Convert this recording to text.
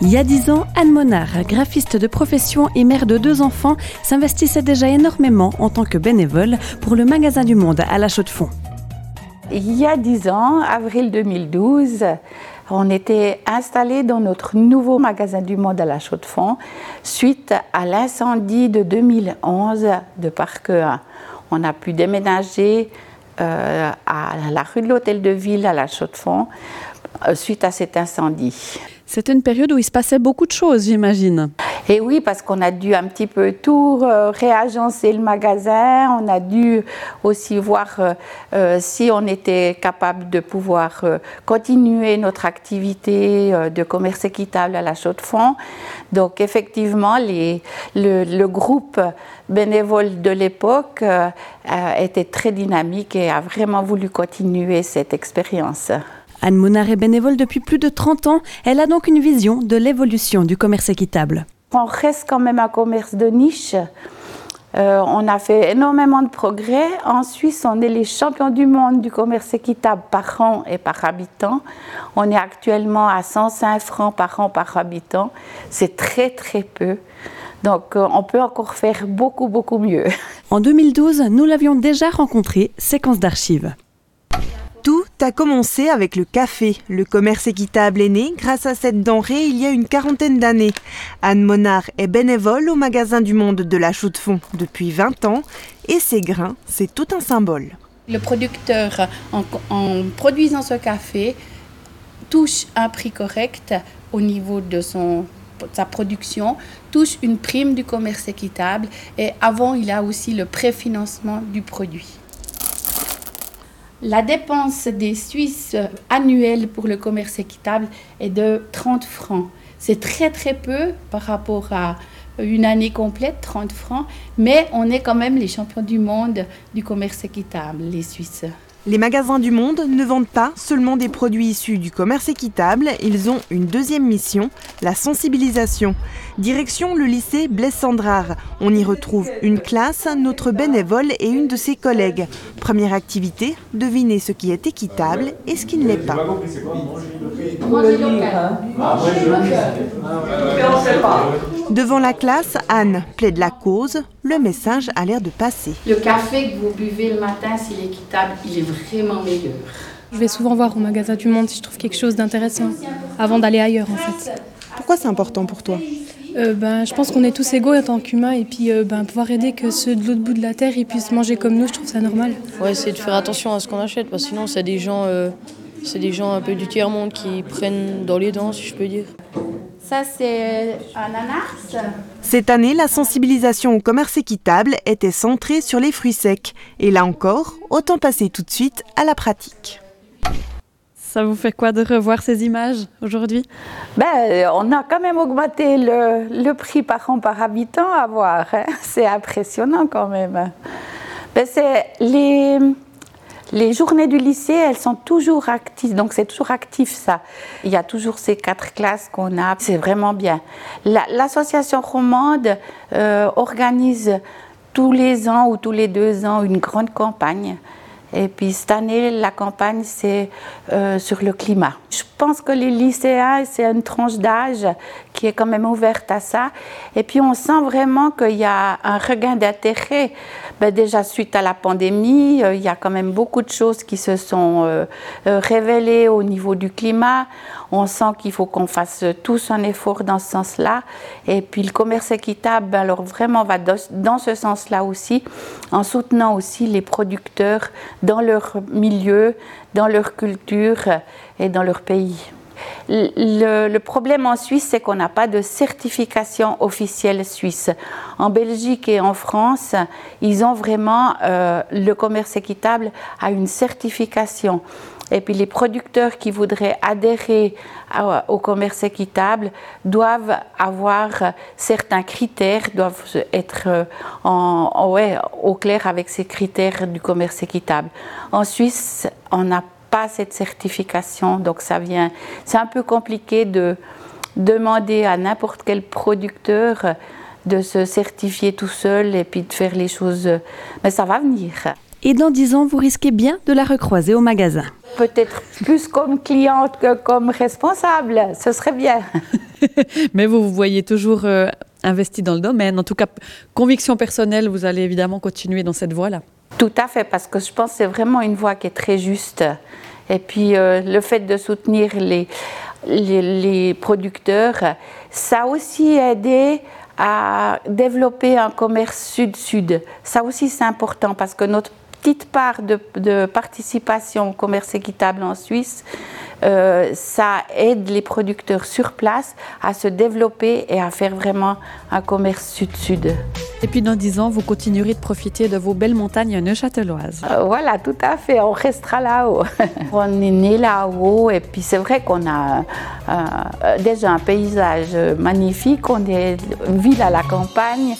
Il y a dix ans, Anne Monard, graphiste de profession et mère de deux enfants, s'investissait déjà énormément en tant que bénévole pour le magasin du Monde à La Chaux-de-Fonds. Il y a dix ans, avril 2012, on était installé dans notre nouveau magasin du Monde à La Chaux-de-Fonds suite à l'incendie de 2011 de Parc 1. On a pu déménager euh, à la rue de l'Hôtel de Ville à La Chaux-de-Fonds euh, suite à cet incendie. C'était une période où il se passait beaucoup de choses, j'imagine. Et oui, parce qu'on a dû un petit peu tout euh, réagencer le magasin. On a dû aussi voir euh, euh, si on était capable de pouvoir continuer notre activité de commerce équitable à la Chaux-de-Fonds. Donc effectivement, le, groupe bénévole de l'époque était très dynamique et a vraiment voulu continuer cette expérience. Anne Monard est bénévole depuis plus de 30 ans. Elle a donc une vision de l'évolution du commerce équitable. On reste quand même un commerce de niche. Euh, on a fait énormément de progrès. En Suisse, on est les champions du monde du commerce équitable par an et par habitant. On est actuellement à 105 francs par an par habitant. C'est très très peu. Donc euh, on peut encore faire beaucoup beaucoup mieux. En 2012, nous l'avions déjà rencontré, séquence d'archives. A commencé avec le café. Le commerce équitable est né grâce à cette denrée il y a une quarantaine d'années. Anne Monard est bénévole au magasin du Monde de la Chaux-de-Fonds depuis 20 ans et ses grains, c'est tout un symbole. Le producteur, en, produisant ce café, touche un prix correct au niveau de sa production, touche une prime du commerce équitable et avant, il a aussi le préfinancement du produit. La dépense des Suisses annuelle pour le commerce équitable est de 30 francs. C'est très très peu par rapport à une année complète, 30 francs, mais on est quand même les champions du monde du commerce équitable, les Suisses. Les magasins du monde ne vendent pas seulement des produits issus du commerce équitable, ils ont une deuxième mission, la sensibilisation. Direction le lycée Blaise Sandrard. On y retrouve une classe, notre bénévole et une de ses collègues. Première activité, deviner ce qui est équitable et ce qui ne l'est pas. Devant la classe, Anne plaide la cause. Le message a l'air de passer. Le café que vous buvez le matin, s'il est équitable, il est vraiment meilleur. Je vais souvent voir au magasin du Monde si je trouve quelque chose d'intéressant avant d'aller ailleurs en fait. Pourquoi c'est important pour toi? Euh, ben, je pense qu'on est tous égaux en tant qu'humains et puis euh, ben, pouvoir aider que ceux de l'autre bout de la terre ils puissent manger comme nous, je trouve ça normal. Ouais, c'est de faire attention à ce qu'on achète parce que sinon c'est des gens, euh, c'est des gens un peu du tiers monde qui prennent dans les dents, si je peux dire. Ça, c'est ananas. Cette année, la sensibilisation au commerce équitable était centrée sur les fruits secs. Et là encore, autant passer tout de suite à la pratique. Ça vous fait quoi de revoir ces images aujourd'hui? Ben, On a quand même augmenté le, le, prix par an par habitant à voir. Hein. C'est impressionnant quand même. Ben, c'est les les journées du lycée, elles sont toujours actives, donc c'est toujours actif ça. Il y a toujours ces quatre classes qu'on a, c'est vraiment bien. L'association romande euh, organise tous les ans ou tous les deux ans une grande campagne. Et puis cette année, la campagne, c'est euh, sur le climat. Pense que les lycéens, c'est une tranche d'âge qui est quand même ouverte à ça. Et puis on sent vraiment qu'il y a un regain d'intérêt. Ben déjà suite à la pandémie, euh, il y a quand même beaucoup de choses qui se sont euh, euh révélées au niveau du climat. On sent qu'il faut qu'on fasse tous un effort dans ce sens-là. Et puis le commerce équitable, ben alors vraiment va dans ce sens-là aussi, en soutenant aussi les producteurs dans leur milieu, dans leur culture et dans leur Le, problème en Suisse, c'est qu'on n'a pas de certification officielle suisse. En Belgique et en France, ils ont vraiment euh, le commerce équitable à une certification. Et puis les producteurs qui voudraient adhérer au commerce équitable doivent avoir certains critères, doivent être ouais, au clair avec ces critères du commerce équitable. En Suisse, on n'a pas cette certification, donc ça vient. C'est un peu compliqué de demander à n'importe quel producteur de se certifier tout seul et puis de faire les choses. Mais ça va venir. Et dans 10 ans, vous risquez bien de la recroiser au magasin. Peut-être plus comme cliente que comme responsable, ce serait bien. Mais vous vous voyez toujours euh, investi dans le domaine. En tout cas, conviction personnelle, vous allez évidemment continuer dans cette voie-là. Tout à fait, parce que je pense que c'est vraiment une voie qui est très juste. Et puis euh, le fait de soutenir les, les, les producteurs, ça a aussi aidé à développer un commerce sud-sud. Ça aussi c'est important parce que notre petite part de, de participation au commerce équitable en Suisse, euh, ça aide les producteurs sur place à se développer et à faire vraiment un commerce sud-sud. Et puis dans 10 ans, vous continuerez de profiter de vos belles montagnes neuchâteloises. Euh, voilà, tout à fait, on restera là-haut. on est né là-haut et puis c'est vrai qu'on a euh, déjà un paysage magnifique, on est une ville à la campagne.